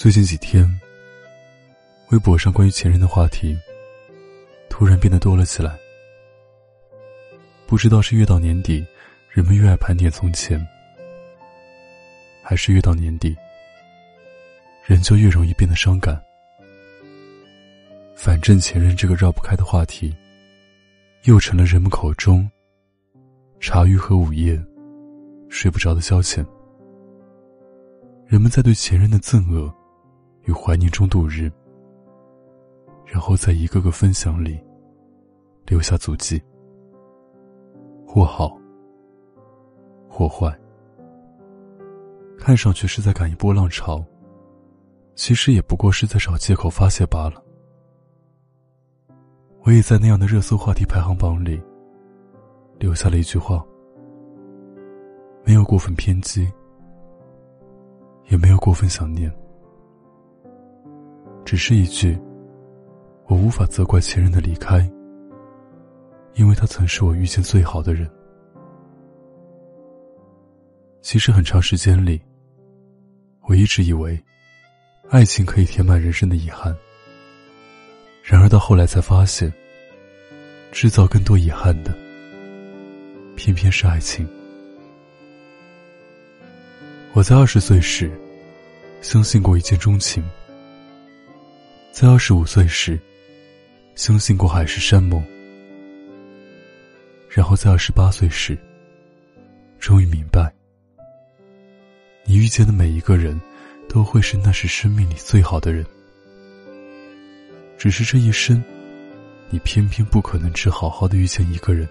最近几天，微博上关于前任的话题突然变得多了起来。不知道是越到年底，人们越爱盘点从前，还是越到年底，人就越容易变得伤感。反正前任这个绕不开的话题，又成了人们口中茶余和午夜睡不着的消遣。人们在对前任的憎恶。与怀念中度日，然后在一个个分享里留下足迹，或好，或坏。看上去是在赶一波浪潮，其实也不过是在找借口发泄罢了。我也在那样的热搜话题排行榜里留下了一句话：没有过分偏激，也没有过分想念。只是一句，我无法责怪前任的离开，因为他曾是我遇见最好的人。其实很长时间里，我一直以为，爱情可以填满人生的遗憾。然而到后来才发现，制造更多遗憾的，偏偏是爱情。我在二十岁时，相信过一见钟情。在二十五岁时，相信过海誓山盟；然后在二十八岁时，终于明白，你遇见的每一个人，都会是那时生命里最好的人。只是这一生，你偏偏不可能只好好的遇见一个人，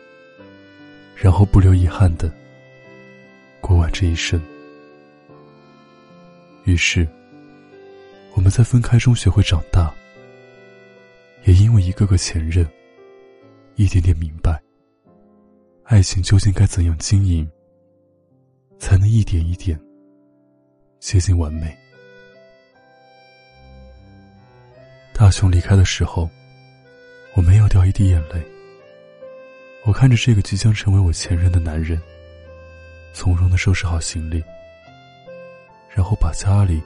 然后不留遗憾的过完这一生。于是。我们在分开中学会长大，也因为一个个前任，一点点明白，爱情究竟该怎样经营，才能一点一点接近完美。大雄离开的时候，我没有掉一滴眼泪。我看着这个即将成为我前任的男人，从容的收拾好行李，然后把家里。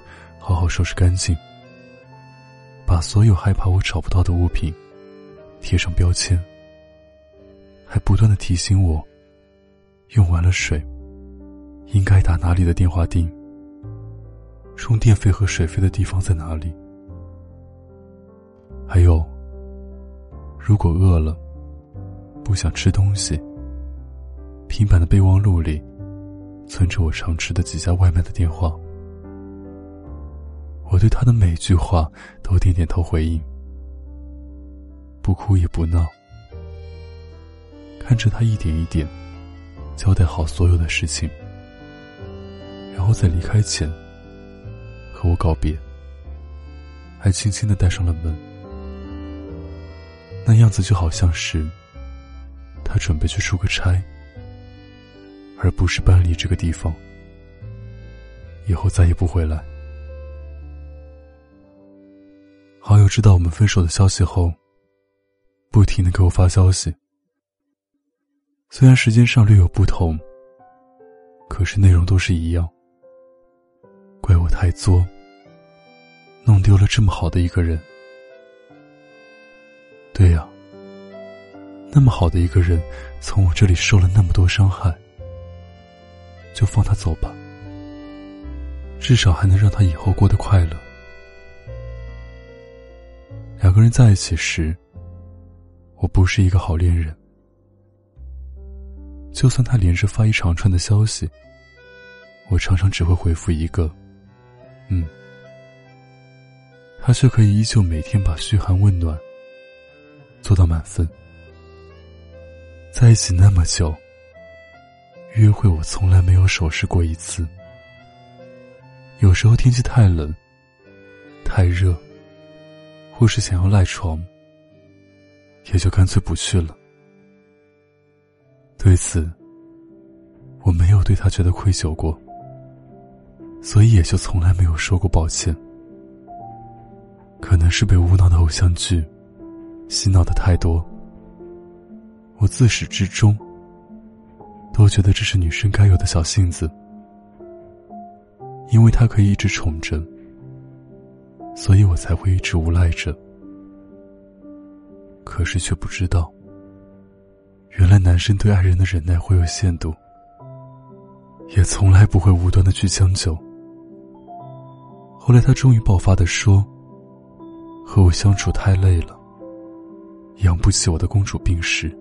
好好收拾干净，把所有害怕我找不到的物品贴上标签，还不断的提醒我，用完了水应该打哪里的电话订，充电费和水费的地方在哪里？还有，如果饿了，不想吃东西，平板的备忘录里存着我常吃的几家外卖的电话。我对他的每句话都点点头回应，不哭也不闹，看着他一点一点交代好所有的事情，然后在离开前和我告别，还轻轻的带上了门，那样子就好像是他准备去出个差，而不是搬离这个地方，以后再也不回来。好友知道我们分手的消息后，不停的给我发消息。虽然时间上略有不同，可是内容都是一样。怪我太作，弄丢了这么好的一个人。对呀，那么好的一个人，从我这里受了那么多伤害，就放他走吧，至少还能让他以后过得快乐。两个人在一起时，我不是一个好恋人。就算他连着发一长串的消息，我常常只会回复一个“嗯”，他却可以依旧每天把嘘寒问暖做到满分。在一起那么久，约会我从来没有守时过一次。有时候天气太冷、太热。或是想要赖床，也就干脆不去了。对此，我没有对他觉得愧疚过，所以也就从来没有说过抱歉。可能是被无脑的偶像剧洗脑的太多，我自始至终都觉得这是女生该有的小性子，因为她可以一直宠着，所以我才会一直无赖着。可是却不知道，原来男生对爱人的忍耐会有限度，也从来不会无端的去将就。后来他终于爆发的说：“和我相处太累了，养不起我的公主病时。”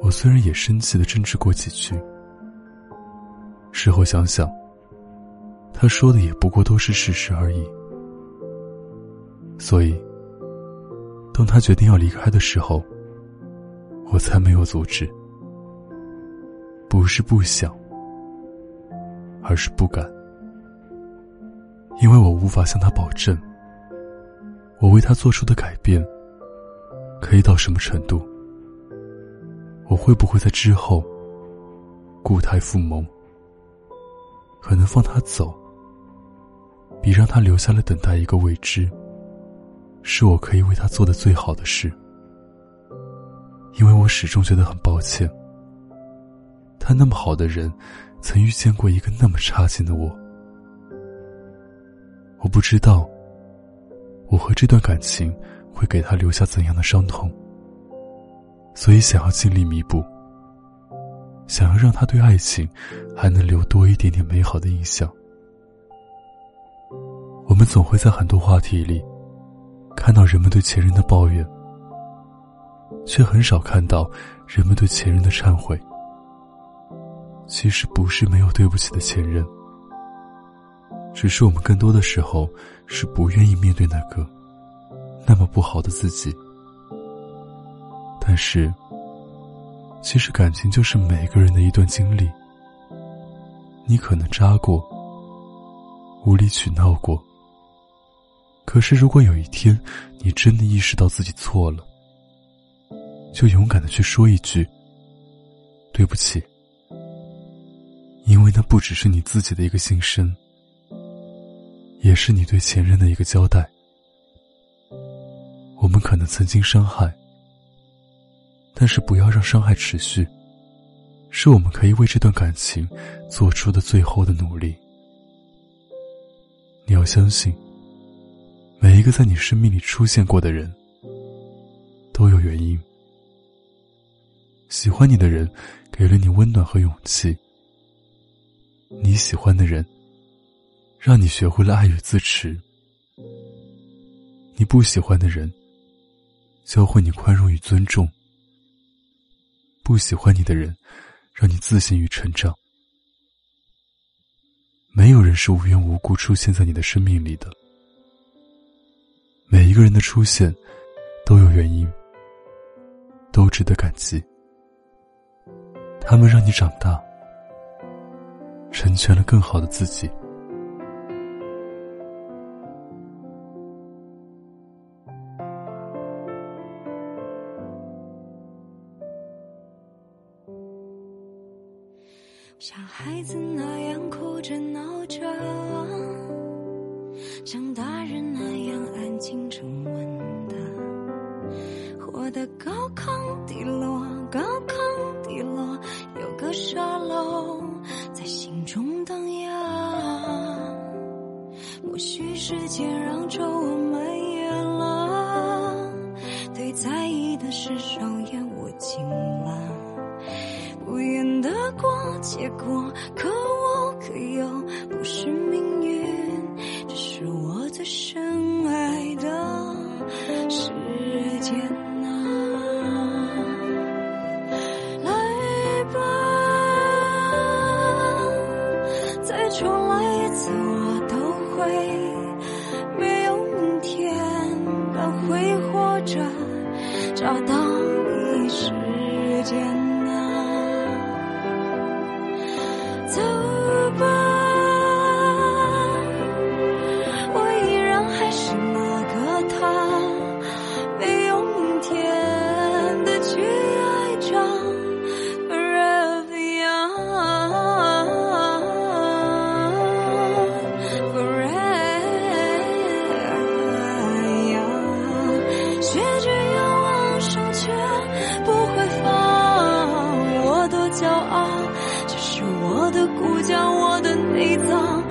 我虽然也生气的争执过几句，事后想想，他说的也不过都是事实而已。所以，当他决定要离开的时候，我才没有阻止。不是不想，而是不敢，因为我无法向他保证，我为他做出的改变可以到什么程度。我会不会在之后固态复萌？可能放他走，比让他留下来等待一个未知，是我可以为他做的最好的事。因为我始终觉得很抱歉，他那么好的人，曾遇见过一个那么差劲的我。我不知道，我和这段感情会给他留下怎样的伤痛。所以，想要尽力弥补，想要让他对爱情还能留多一点点美好的印象。我们总会在很多话题里看到人们对前任的抱怨，却很少看到人们对前任的忏悔。其实不是没有对不起的前任，只是我们更多的时候是不愿意面对那个那么不好的自己。但是，其实感情就是每个人的一段经历。你可能渣过，无理取闹过。可是，如果有一天你真的意识到自己错了，就勇敢的去说一句“对不起”，因为那不只是你自己的一个心声，也是你对前任的一个交代。我们可能曾经伤害。但是不要让伤害持续，是我们可以为这段感情做出的最后的努力。你要相信，每一个在你生命里出现过的人，都有原因。喜欢你的人，给了你温暖和勇气；你喜欢的人，让你学会了爱与自持；你不喜欢的人，教会你宽容与尊重。不喜欢你的人，让你自信与成长。没有人是无缘无故出现在你的生命里的。每一个人的出现，都有原因，都值得感激。他们让你长大，成全了更好的自己。像孩子那样哭着闹着，像大人那样安静沉稳的，活得高亢低落，高亢低落，有个沙漏在心中荡漾。或许时间让皱纹蔓延了，对在意的事手也握紧了。不愿得过且过，你走。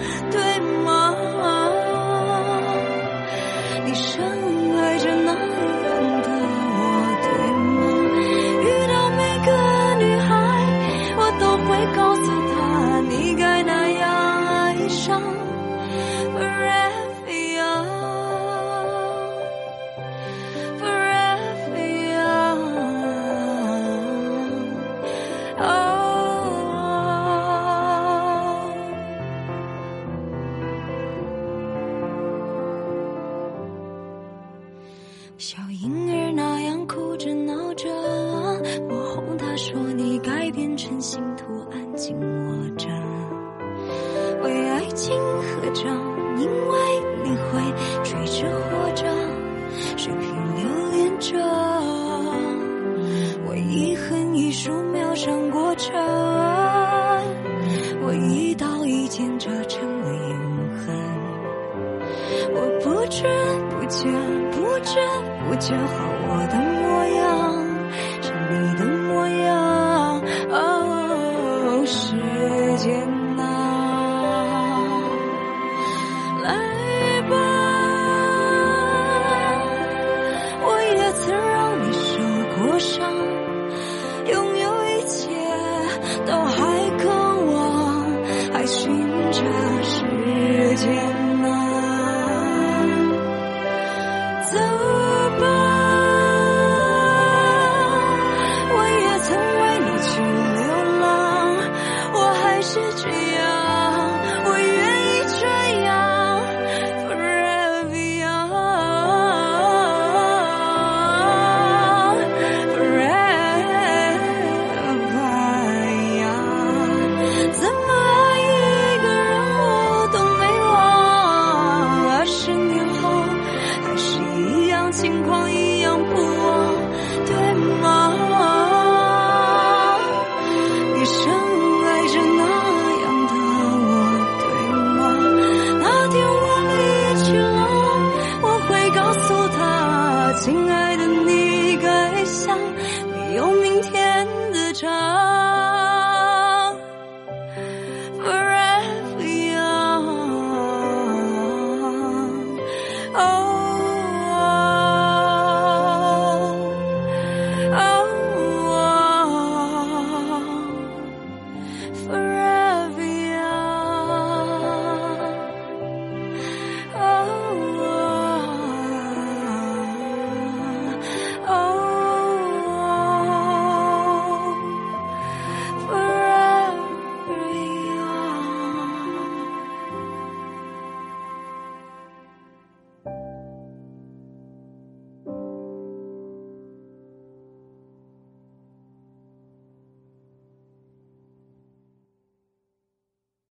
时间啊，来吧，我也曾让你受过伤，拥有一切都还渴望，还寻着时间。